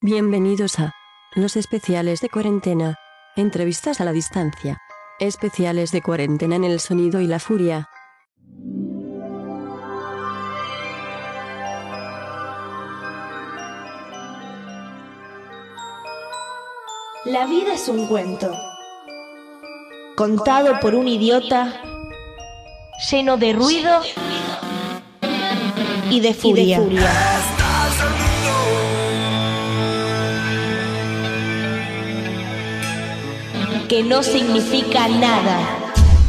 Bienvenidos a los especiales de cuarentena. Entrevistas a la distancia. Especiales de cuarentena en el sonido y la furia. La vida es un cuento, contado por un idiota, lleno de ruido y de furia. Que no significa nada.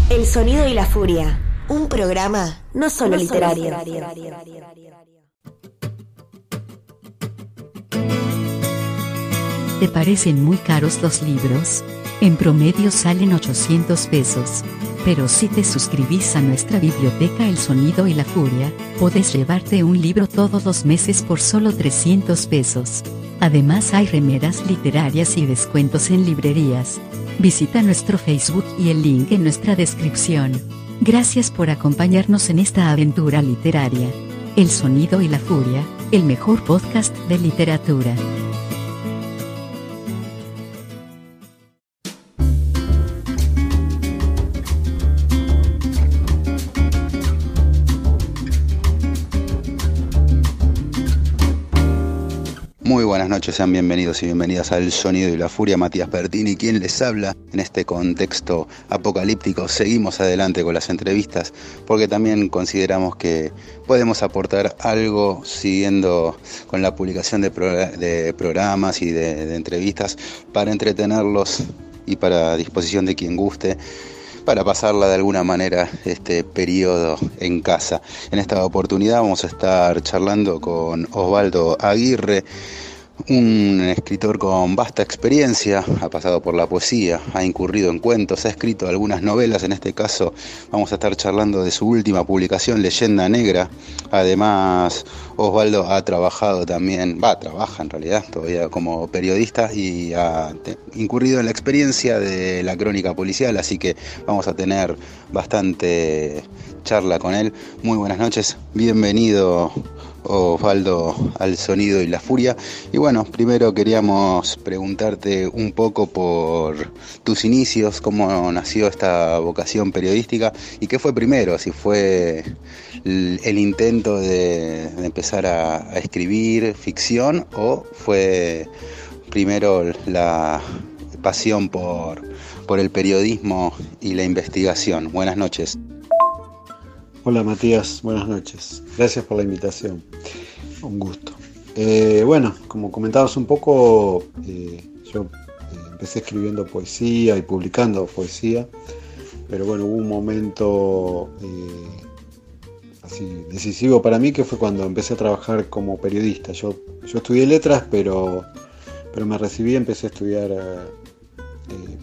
El sonido y la furia. Un programa no solo literario. ¿Te parecen muy caros los libros? En promedio salen 800 pesos. Pero si te suscribís a nuestra biblioteca El Sonido y la Furia, podés llevarte un libro todos los meses por solo 300 pesos. Además hay remeras literarias y descuentos en librerías. Visita nuestro Facebook y el link en nuestra descripción. Gracias por acompañarnos en esta aventura literaria. El Sonido y la Furia, el mejor podcast de literatura. Muy buenas noches, sean bienvenidos y bienvenidas al Sonido y la Furia. Matías Bertini, quien les habla en este contexto apocalíptico. Seguimos adelante con las entrevistas porque también consideramos que podemos aportar algo siguiendo con la publicación de, progr- de programas y de entrevistas para entretenerlos y para disposición de quien guste para pasarla de alguna manera este periodo en casa. En esta oportunidad vamos a estar charlando con Osvaldo Aguirre, un escritor con vasta experiencia, ha pasado por la poesía, ha incurrido en cuentos, ha escrito algunas novelas, en este caso vamos a estar charlando de su última publicación, Leyenda Negra. Además, Osvaldo ha trabajado también, va, trabaja en realidad todavía como periodista y ha incurrido en la experiencia de la crónica policial, así que vamos a tener bastante charla con él. Muy buenas noches, bienvenido Osvaldo al sonido y la furia. Y bueno, primero queríamos preguntarte un poco por tus inicios, cómo nació esta vocación periodística y qué fue primero, si fue el, intento de, de empezar a, a escribir ficción o fue primero la pasión por, por el periodismo y la investigación. Buenas noches. Hola Matías, buenas noches. Gracias por la invitación. Un gusto. Eh, bueno, como comentabas un poco, eh, yo eh, empecé escribiendo poesía y publicando poesía, pero bueno, hubo un momento así decisivo para mí que fue cuando empecé a trabajar como periodista. Yo, yo estudié letras, pero, pero me recibí, empecé a estudiar,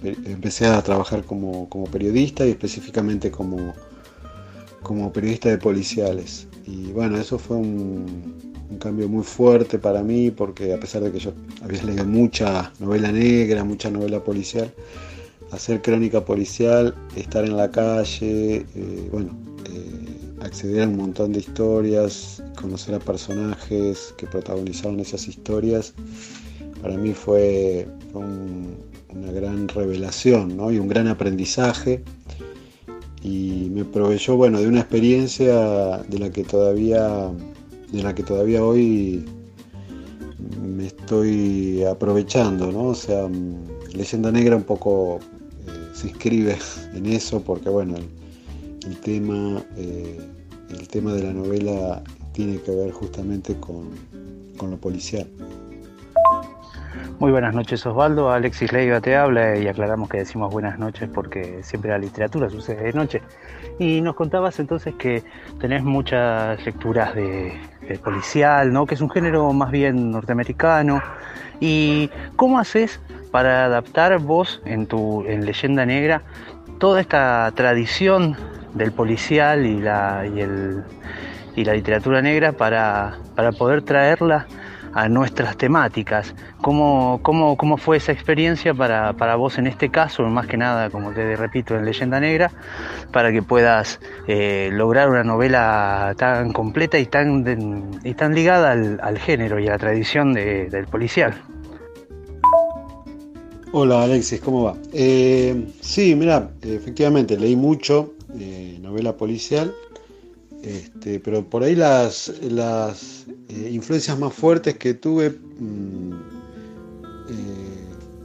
pe- empecé a trabajar como, como periodista y específicamente como como periodista de policiales. Y bueno, eso fue un, cambio muy fuerte para mí porque a pesar de que yo había leído mucha novela negra, mucha novela policial, hacer crónica policial, estar en la calle, eh, bueno, eh, acceder a un montón de historias, conocer a personajes que protagonizaron esas historias, para mí fue, fue un- una gran revelación ¿no? y un gran aprendizaje y me proveyó bueno de una experiencia de la que todavía de la que todavía hoy me estoy aprovechando no o sea leyenda negra un poco eh, se inscribe en eso porque bueno el, el tema eh, el tema de la novela tiene que ver justamente con, con lo policial Muy buenas noches Osvaldo, Alexis Leiva te habla y aclaramos que decimos buenas noches porque siempre la literatura sucede de noche. Y nos contabas entonces que tenés muchas lecturas de, de policial, ¿no? que es un género más bien norteamericano. ¿Y cómo haces para adaptar vos en tu en Leyenda Negra toda esta tradición del policial y la, y el, y la literatura negra para, para poder traerla a nuestras temáticas. ¿Cómo, cómo, cómo fue esa experiencia para, para vos en este caso, más que nada, como te repito, en Leyenda Negra, para que puedas eh, lograr una novela tan completa y tan, y tan ligada al, al género y a la tradición de- del policial? Hola Alexis, ¿cómo va? Eh, sí, mira, efectivamente leí mucho eh, novela policial, este, pero por ahí las, las eh, influencias más fuertes que tuve mm,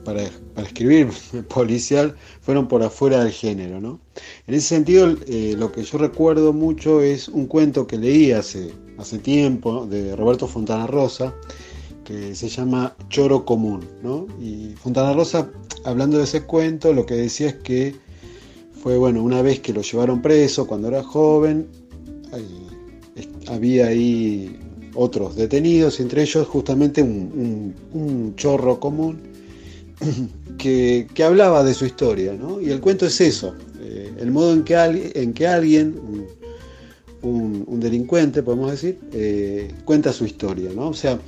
para, para, escribir policial fueron por afuera del género, ¿no? En ese sentido, lo que yo recuerdo mucho es un cuento que leí hace, hace tiempo de Roberto Fontana Rosa, que se llama Choro Común. ¿no? Y Fontana Rosa, hablando de ese cuento, lo que decía es que fue, bueno, una vez que lo llevaron preso cuando era joven, había ahí otros detenidos, entre ellos justamente un, chorro común que, hablaba de su historia. ¿no? Y el cuento es eso, eh, el modo en que, en que alguien, un, delincuente, podemos decir, eh, cuenta su historia. ¿no? O sea,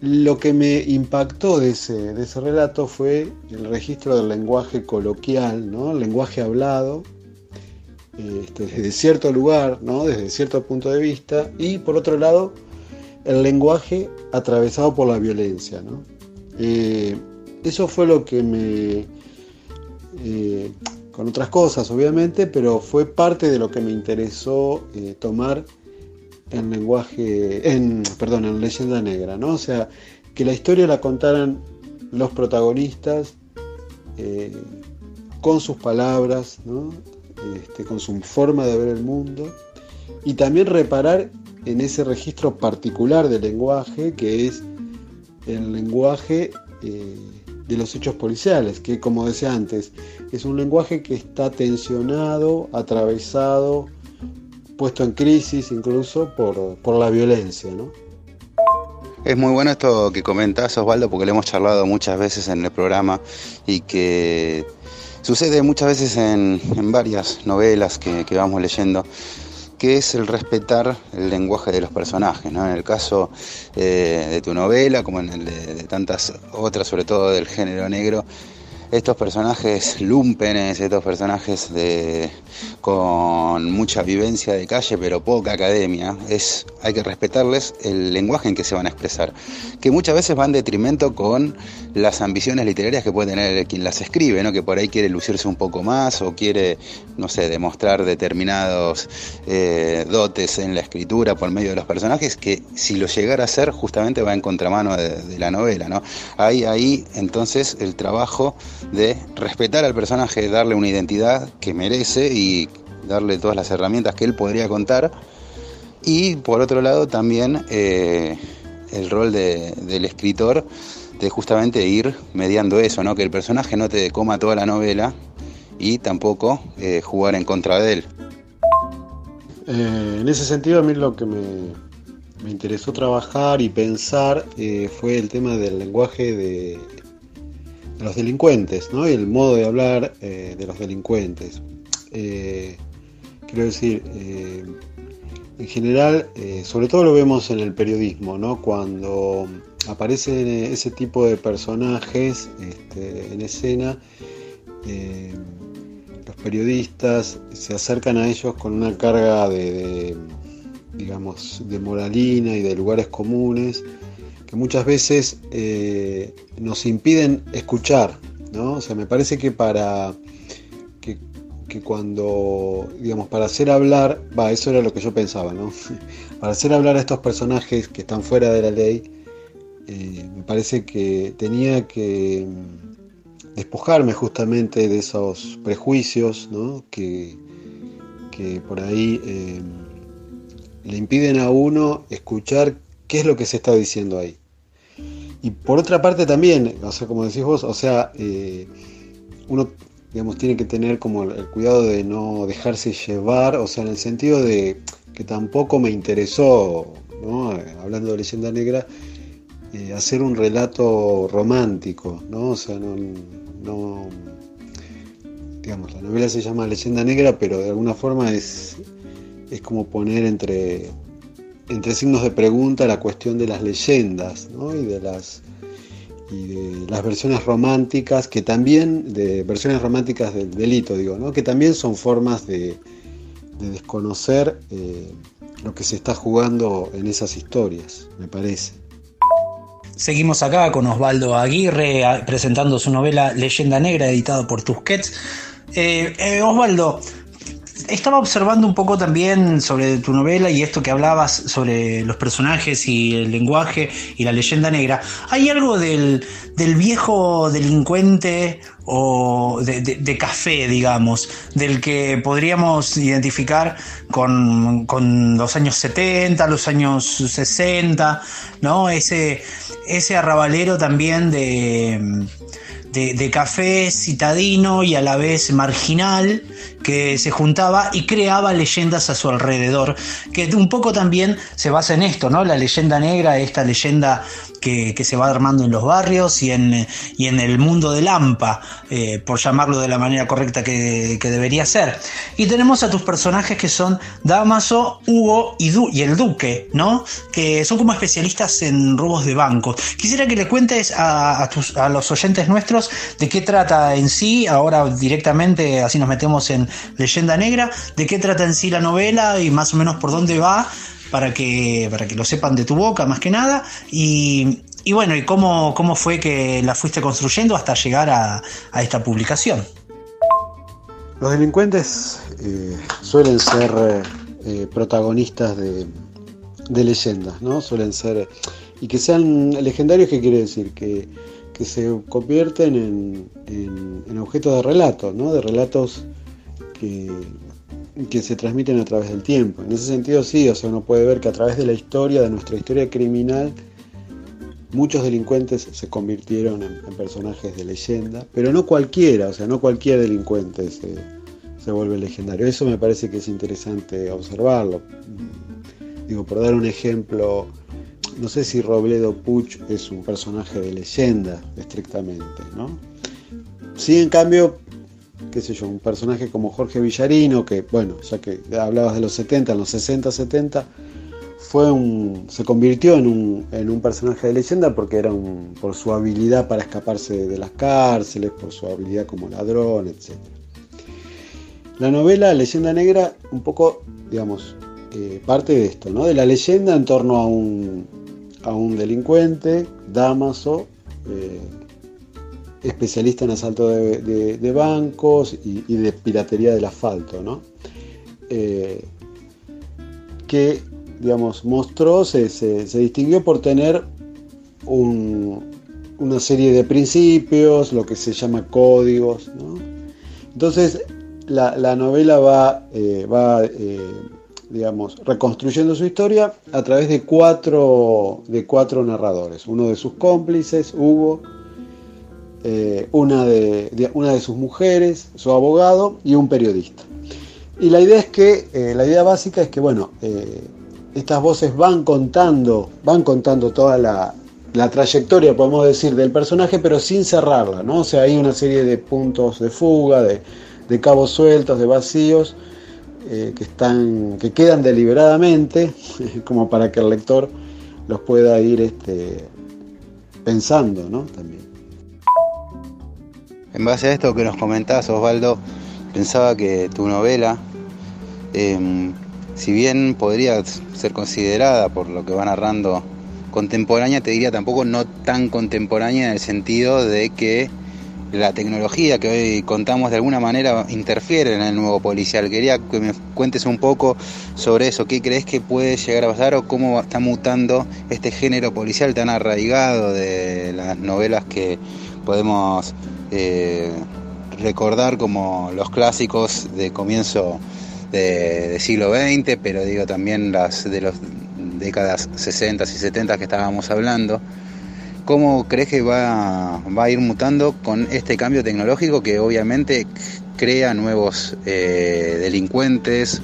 lo que me impactó de ese, de ese relato fue el registro del lenguaje coloquial, ¿no? el lenguaje hablado, este, desde cierto lugar, ¿no? desde cierto punto de vista, y por otro lado, el lenguaje atravesado por la violencia. ¿no? Eh, eso fue lo que me... Eh, con otras cosas, obviamente, pero fue parte de lo que me interesó eh, tomar en lenguaje, en, perdón, en leyenda negra, ¿no? O sea, que la historia la contaran los protagonistas con sus palabras, ¿no? Este, con su forma de ver el mundo y también reparar en ese registro particular del lenguaje que es el lenguaje eh, de los hechos policiales, que como decía antes, es un lenguaje que está tensionado, atravesado, puesto en crisis incluso por, la violencia. ¿no? Es muy bueno esto que comentás, Osvaldo, porque lo hemos charlado muchas veces en el programa y que sucede muchas veces en, varias novelas que, vamos leyendo que es el respetar el lenguaje de los personajes. ¿no? En el caso eh, de tu novela, como en el de, tantas otras, sobre todo del género negro, estos personajes lumpenes, estos personajes de, con mucha vivencia de calle pero poca academia, es, hay que respetarles el lenguaje en que se van a expresar, que muchas veces va en detrimento con las ambiciones literarias que puede tener quien las escribe, ¿no? que por ahí quiere lucirse un poco más o quiere, no sé, demostrar determinados eh, dotes en la escritura por medio de los personajes, que si lo llegara a hacer justamente va en contramano de, de la novela. ¿no? Hay ahí entonces el trabajo de respetar al personaje, darle una identidad que merece y darle todas las herramientas que él podría contar. Y por otro lado también eh, el rol del escritor de justamente ir mediando eso, ¿no? que el personaje no te coma toda la novela y tampoco eh, jugar en contra de él. Eh, en ese sentido a mí lo que me, me interesó trabajar y pensar fue el tema del lenguaje de los delincuentes, ¿no? Y el modo de hablar eh, de los delincuentes. Eh, quiero decir, eh, en general, sobre todo lo vemos en el periodismo, ¿no? Cuando aparecen ese tipo de personajes este, en escena, los periodistas se acercan a ellos con una carga de, digamos, de moralina y de lugares comunes que muchas veces eh, nos impiden escuchar, ¿no? O sea, me parece que para que, cuando, digamos, para hacer hablar, va, eso era lo que yo pensaba, ¿no? para hacer hablar a estos personajes que están fuera de la ley, eh, me parece que tenía que mm, despojarme justamente de esos prejuicios, ¿no? Que, que por ahí eh, le impiden a uno escuchar qué es lo que se está diciendo ahí. Y por otra parte también, o sea, como decís vos, o sea, eh, uno digamos, tiene que tener como el, cuidado de no dejarse llevar, o sea, en el sentido de que tampoco me interesó, ¿no? hablando de leyenda negra, eh, hacer un relato romántico, ¿no? O sea, no, no, digamos, la novela se llama Leyenda Negra, pero de alguna forma es, es como poner entre entre signos de pregunta la cuestión de las leyendas y, de las, y las versiones románticas, que también, de versiones románticas del delito, digo, ¿no? que también son formas de, desconocer eh, lo que se está jugando en esas historias, me parece. Seguimos acá con Osvaldo Aguirre presentando su novela Leyenda Negra, editado por Tusquets. Eh, eh, Osvaldo, estaba observando un poco también sobre tu novela y esto que hablabas sobre los personajes y el lenguaje y la leyenda negra. ¿Hay algo del, viejo delincuente o de, café, digamos, del que podríamos identificar con, con, los años 70, los años 60, ¿no? Ese, ese arrabalero también de de, café citadino y a la vez marginal que se juntaba y creaba leyendas a su alrededor, que un poco también se basa en esto, ¿no? La leyenda negra, esta leyenda que, se va armando en los barrios y en, y en el mundo de Lampa, eh, por llamarlo de la manera correcta que, debería ser. Y tenemos a tus personajes que son Damaso, Hugo y, y el Duque, ¿no? Que son como especialistas en robos de bancos. Quisiera que le cuentes a, a los oyentes nuestros de qué trata en sí, ahora directamente, así nos metemos en leyenda negra, de qué trata en sí la novela y más o menos por dónde va para que, para que lo sepan de tu boca más que nada. Y, bueno, y cómo, cómo fue que la fuiste construyendo hasta llegar a, esta publicación. Los delincuentes eh, suelen ser eh, protagonistas de, leyendas, ¿no? Suelen ser. Y que sean legendarios, ¿qué quiere decir? Que, se convierten en, en, en objetos de relatos, ¿no? De relatos que, que se transmiten a través del tiempo. En ese sentido sí, o sea, uno puede ver que a través de la historia, de nuestra historia criminal, muchos delincuentes se convirtieron en, personajes de leyenda, pero no cualquiera, o sea, no cualquier delincuente se, se, vuelve legendario. Eso me parece que es interesante observarlo. Digo, por dar un ejemplo, no sé si Robledo Puch es un personaje de leyenda estrictamente, ¿no? Sí, en cambio, qué sé yo, un personaje como Jorge Villarino, que bueno, ya que hablabas de los 70, en los 60, 70, fue un, se convirtió en un, en un personaje de leyenda porque era un, por su habilidad para escaparse de las cárceles, por su habilidad como ladrón, etc. La novela Leyenda Negra un poco, digamos, eh, parte de esto, ¿no? de la leyenda en torno a un, a un delincuente, Damaso, eh, especialista en asalto de, bancos y, de piratería del asfalto, ¿no? Eh, que, digamos, mostró, se, distinguió por tener una serie de principios, lo que se llama códigos. Entonces, la, novela va, eh, va eh, digamos, reconstruyendo su historia a través de cuatro, de cuatro narradores. Uno de sus cómplices, Hugo, eh, una, de, una de sus mujeres, su abogado y un periodista. Y la idea es que, eh, la idea básica es que, bueno, eh, estas voces van contando, van contando toda la, trayectoria, podemos decir, del personaje, pero sin cerrarla, ¿no? O sea, hay una serie de puntos de fuga, de, cabos sueltos, de vacíos, que, están, que quedan deliberadamente, como para que el lector los pueda ir este, pensando, ¿no? También. En base a esto que nos comentás, Osvaldo, pensaba que tu novela, em, si bien podría ser considerada por lo que va narrando contemporánea, te diría tampoco no tan contemporánea en el sentido de que la tecnología que hoy contamos de alguna manera interfiere en el nuevo policial. Quería que me cuentes un poco sobre eso, qué crees que puede llegar a pasar o cómo está mutando este género policial tan arraigado de las novelas que podemos eh, recordar como los clásicos de comienzo de, siglo XX, pero digo también las de las décadas 60 y 70 que estábamos hablando. ¿Cómo crees que va, va, a ir mutando con este cambio tecnológico que obviamente crea nuevos eh, delincuentes,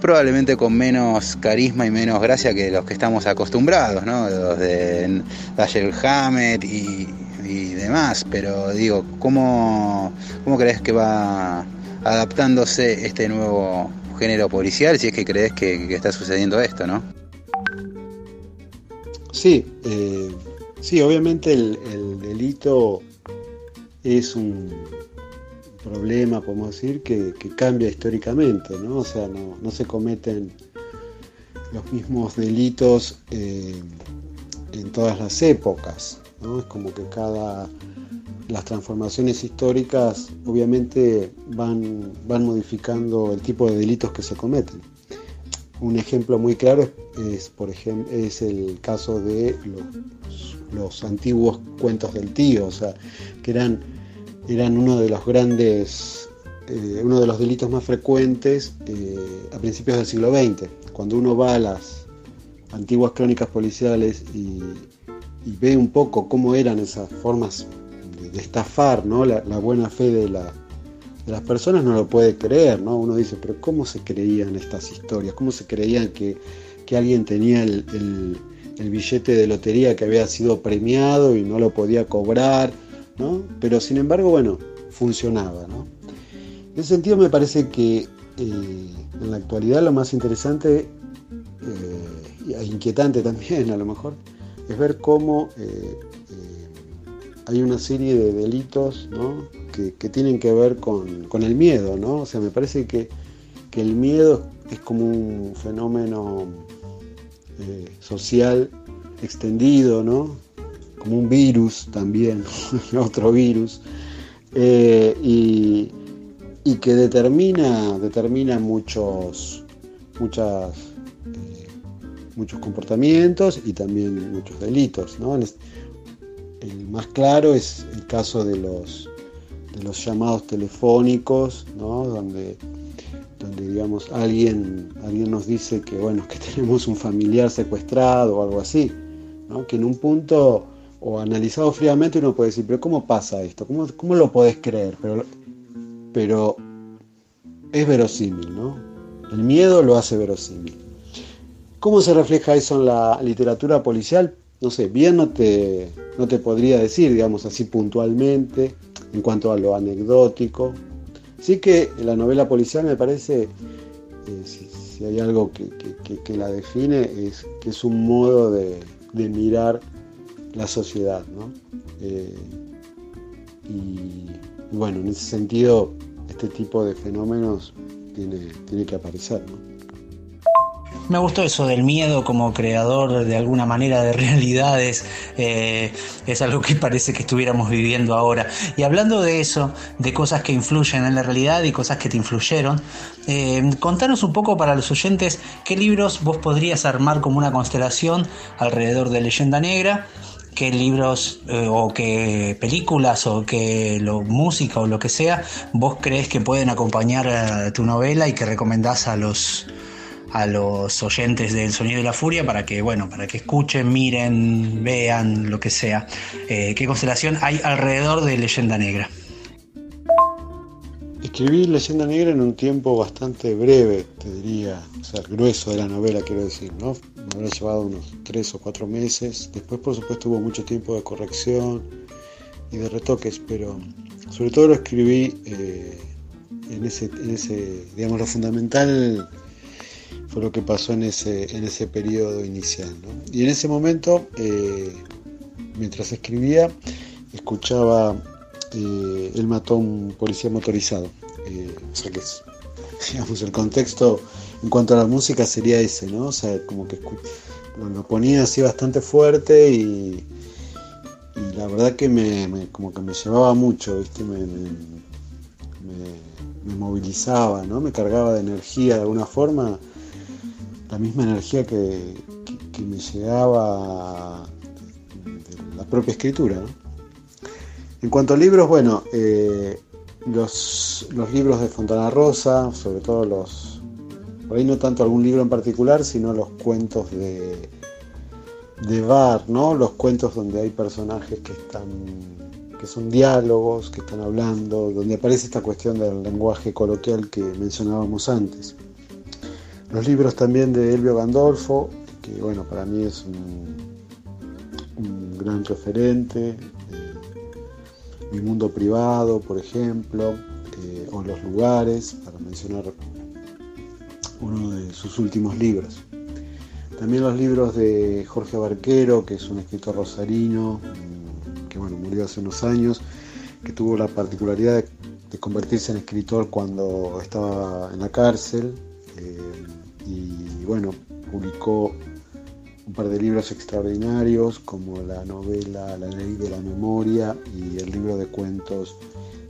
probablemente con menos carisma y menos gracia que los que estamos acostumbrados, ¿no? Los de Dashiell Hammett y, y demás, pero digo, ¿cómo, ¿cómo crees que va adaptándose este nuevo género policial si es que crees que, está sucediendo esto, ¿no? Sí, eh, sí, obviamente el, delito es un problema, podemos decir, que, cambia históricamente, ¿no? O sea, no, se cometen los mismos delitos eh, en todas las épocas. Es como que cada las transformaciones históricas obviamente van, van modificando el tipo de delitos que se cometen. Un ejemplo muy claro es, por ejemplo, es el caso de los, los, antiguos cuentos del tío, o sea, que eran, eran uno de los grandes, eh, uno de los delitos más frecuentes eh, a principios del siglo XX. Cuando uno va a las antiguas crónicas policiales y, y ve un poco cómo eran esas formas de estafar ¿no? la, buena fe de, la, de, las personas no lo puede creer, ¿no? Uno dice, pero ¿cómo se creían estas historias? ¿Cómo se creían que, alguien tenía el, billete de lotería que había sido premiado y no lo podía cobrar, ¿no? Pero sin embargo, bueno, funcionaba, ¿no? En ese sentido me parece que eh, en la actualidad lo más interesante e inquietante también a lo mejor es ver cómo eh, hay una serie de delitos que, tienen que ver con, el miedo, ¿no? O sea, me parece que, el miedo es como un fenómeno eh, social extendido, ¿no? Como un virus también, otro virus, eh, y, que determina, determina muchos, muchas, eh, muchos comportamientos y también muchos delitos, ¿no? El más claro es el caso de los, de los llamados telefónicos, donde, donde digamos, alguien, alguien nos dice que, bueno, que tenemos un familiar secuestrado o algo así, que en un punto, o analizado fríamente, uno puede decir, pero ¿cómo pasa esto? ¿Cómo, cómo lo podés creer? Pero, pero es verosímil, ¿no? El miedo lo hace verosímil. ¿Cómo se refleja eso en la literatura policial? no sé, bien no te, no te podría decir, digamos así puntualmente, en cuanto a lo anecdótico. Sí que la novela policial me parece, eh, si, hay algo que, la define, es que es un modo de, mirar la sociedad. ¿no? Eh, y, bueno, en ese sentido, este tipo de fenómenos tiene, tiene que aparecer. Me gustó eso del miedo como creador de alguna manera de realidades. Eh, es algo que parece que estuviéramos viviendo ahora. Y hablando de eso, de cosas que influyen en la realidad y cosas que te influyeron, eh, contanos un poco para los oyentes qué libros vos podrías armar como una constelación alrededor de Leyenda Negra qué libros eh, o qué películas o qué lo, música o lo que sea vos crees que pueden acompañar a tu novela y que recomendás a los a los oyentes del Sonido y la Furia para que, bueno, para que escuchen, miren, vean, lo que sea. Eh, ¿Qué constelación hay alrededor de Leyenda Negra? Escribí Leyenda Negra en un tiempo bastante breve, te diría, o sea, grueso de la novela, quiero decir, ¿no? Me habrá llevado unos tres o cuatro meses. Después, por supuesto, hubo mucho tiempo de corrección y de retoques, pero sobre todo lo escribí eh, en, ese, en ese, digamos, lo fundamental fue lo que pasó en ese, en ese periodo inicial. Y en ese momento, eh, mientras escribía, escuchaba, eh, él mató a un policía motorizado. Eh, o sea que es, digamos, el contexto en cuanto a la música sería ese, ¿no? O sea, como que lo ponía así bastante fuerte y, y la verdad que me, como que me llevaba mucho, ¿viste? Me, me, movilizaba, ¿no? Me cargaba de energía de alguna forma la misma energía que, me llegaba de la propia escritura. En cuanto a libros, bueno, eh, los, libros de Fontana Rosa, sobre todo los, por ahí no tanto algún libro en particular, sino los cuentos de, de Bar, ¿no? Los cuentos donde hay personajes que están que son diálogos, que están hablando, donde aparece esta cuestión del lenguaje coloquial que mencionábamos antes. Los libros también de Elvio Gandolfo, que bueno, para mí es un, gran referente. Eh, Mi mundo privado, por ejemplo, eh, o Los lugares, para mencionar uno de sus últimos libros. También los libros de Jorge Barquero, que es un escritor rosarino, mm, que bueno, murió hace unos años, que tuvo la particularidad de, convertirse en escritor cuando estaba en la cárcel. Eh, y bueno, publicó un par de libros extraordinarios como la novela La ley de la memoria y el libro de cuentos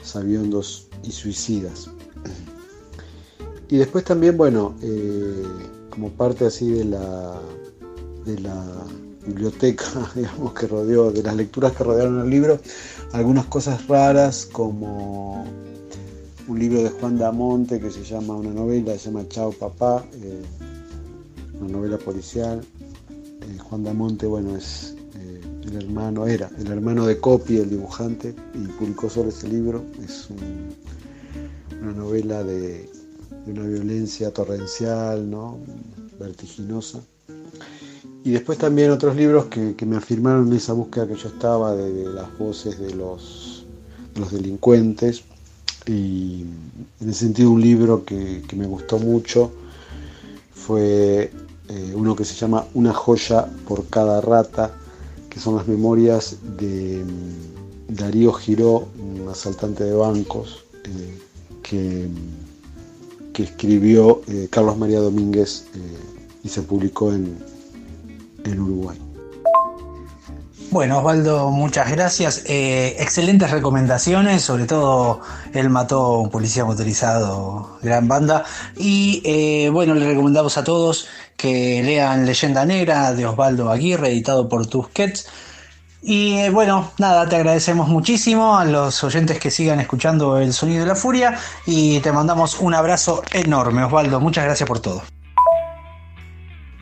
Sabiondos y Suicidas. Y después también, bueno, eh, como parte así de la, de la biblioteca, digamos, que rodeó, de las lecturas que rodearon el libro, algunas cosas raras como un libro de Juan Damonte que se llama, una novela, se llama Chao Papá, eh, una novela policial, eh, Juan Damonte, bueno, es eh, el hermano, era el hermano de Copi, el dibujante, y publicó solo ese libro. Es una novela de, una violencia torrencial, ¿no? vertiginosa. Y después también otros libros que, me afirmaron en esa búsqueda que yo estaba de, las voces de los, los, delincuentes. Y en ese sentido un libro que, que me gustó mucho fue eh, uno que se llama Una joya por cada rata, que son las memorias de mm, Darío Giró, un asaltante de bancos, eh, que, que, escribió eh, Carlos María Domínguez y se publicó en, en Uruguay. Bueno, Osvaldo, muchas gracias. excelentes recomendaciones, sobre todo él mató a un policía motorizado, gran banda. Y bueno, le recomendamos a todos que lean Leyenda Negra de Osvaldo Aguirre, editado por Tusquets. Y eh, bueno, nada, te agradecemos muchísimo a los oyentes que sigan escuchando el sonido de la furia y te mandamos un abrazo enorme, Osvaldo. Muchas gracias por todo.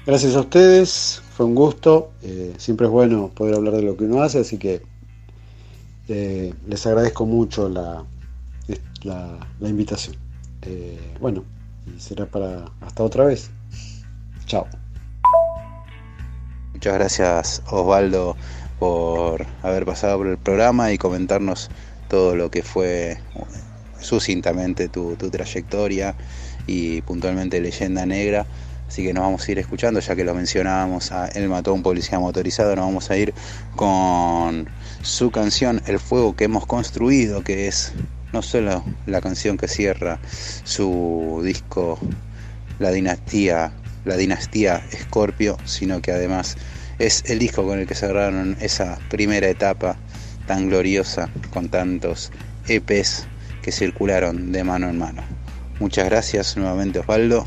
Gracias a ustedes, fue un gusto. Eh, siempre es bueno poder hablar de lo que uno hace, así que eh, les agradezco mucho la, la invitación. bueno, y será para hasta otra vez. Chao. Muchas gracias Osvaldo por haber pasado por el programa y comentarnos todo lo que fue sucintamente tu, trayectoria y puntualmente Leyenda Negra. Así que nos vamos a ir escuchando, ya que lo mencionábamos, a Él mató a un policía motorizado, nos vamos a ir con su canción El fuego que hemos construido, que es no solo la canción que cierra su disco La dinastía la dinastía Scorpio, sino que además es el disco con el que cerraron esa primera etapa tan gloriosa con tantos EPs que circularon de mano en mano. Muchas gracias nuevamente Osvaldo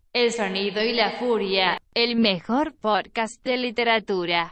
El sonido y la furia, el mejor podcast de literatura.